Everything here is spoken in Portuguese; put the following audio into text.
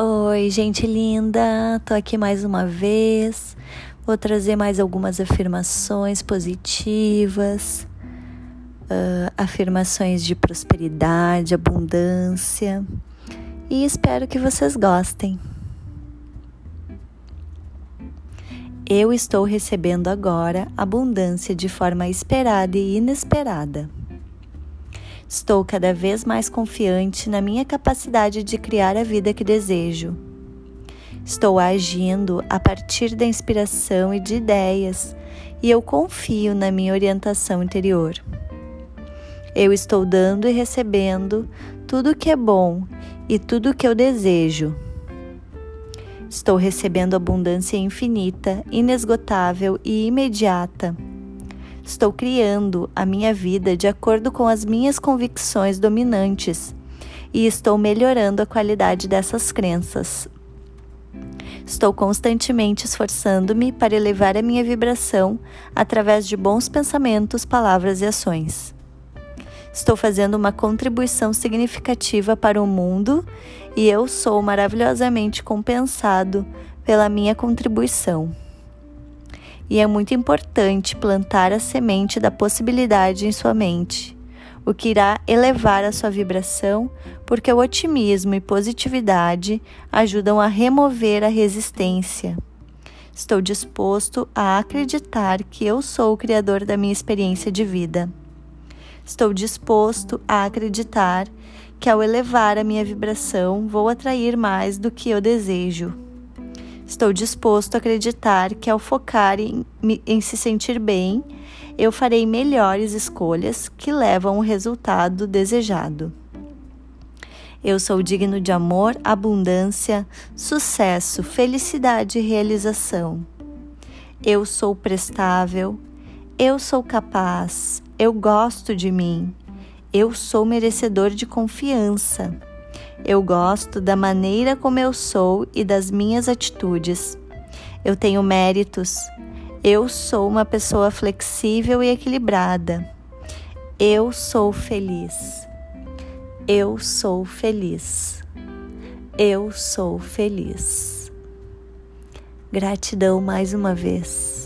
Oi, gente linda, tô aqui mais uma vez. Vou trazer mais algumas afirmações positivas, uh, afirmações de prosperidade, abundância e espero que vocês gostem. Eu estou recebendo agora abundância de forma esperada e inesperada. Estou cada vez mais confiante na minha capacidade de criar a vida que desejo. Estou agindo a partir da inspiração e de ideias, e eu confio na minha orientação interior. Eu estou dando e recebendo tudo o que é bom e tudo o que eu desejo. Estou recebendo abundância infinita, inesgotável e imediata Estou criando a minha vida de acordo com as minhas convicções dominantes e estou melhorando a qualidade dessas crenças. Estou constantemente esforçando-me para elevar a minha vibração através de bons pensamentos, palavras e ações. Estou fazendo uma contribuição significativa para o mundo e eu sou maravilhosamente compensado pela minha contribuição e é muito importante plantar a semente da possibilidade em sua mente, o que irá elevar a sua vibração, porque o otimismo e positividade ajudam a remover a resistência. Estou disposto a acreditar que eu sou o criador da minha experiência de vida. Estou disposto a acreditar que ao elevar a minha vibração vou atrair mais do que eu desejo. Estou disposto a acreditar que ao focar em, em se sentir bem, eu farei melhores escolhas que levam o resultado desejado. Eu sou digno de amor, abundância, sucesso, felicidade e realização. Eu sou prestável, eu sou capaz, eu gosto de mim, eu sou merecedor de confiança. Eu gosto da maneira como eu sou e das minhas atitudes. Eu tenho méritos. Eu sou uma pessoa flexível e equilibrada. Eu sou feliz. Eu sou feliz. Eu sou feliz. Gratidão mais uma vez.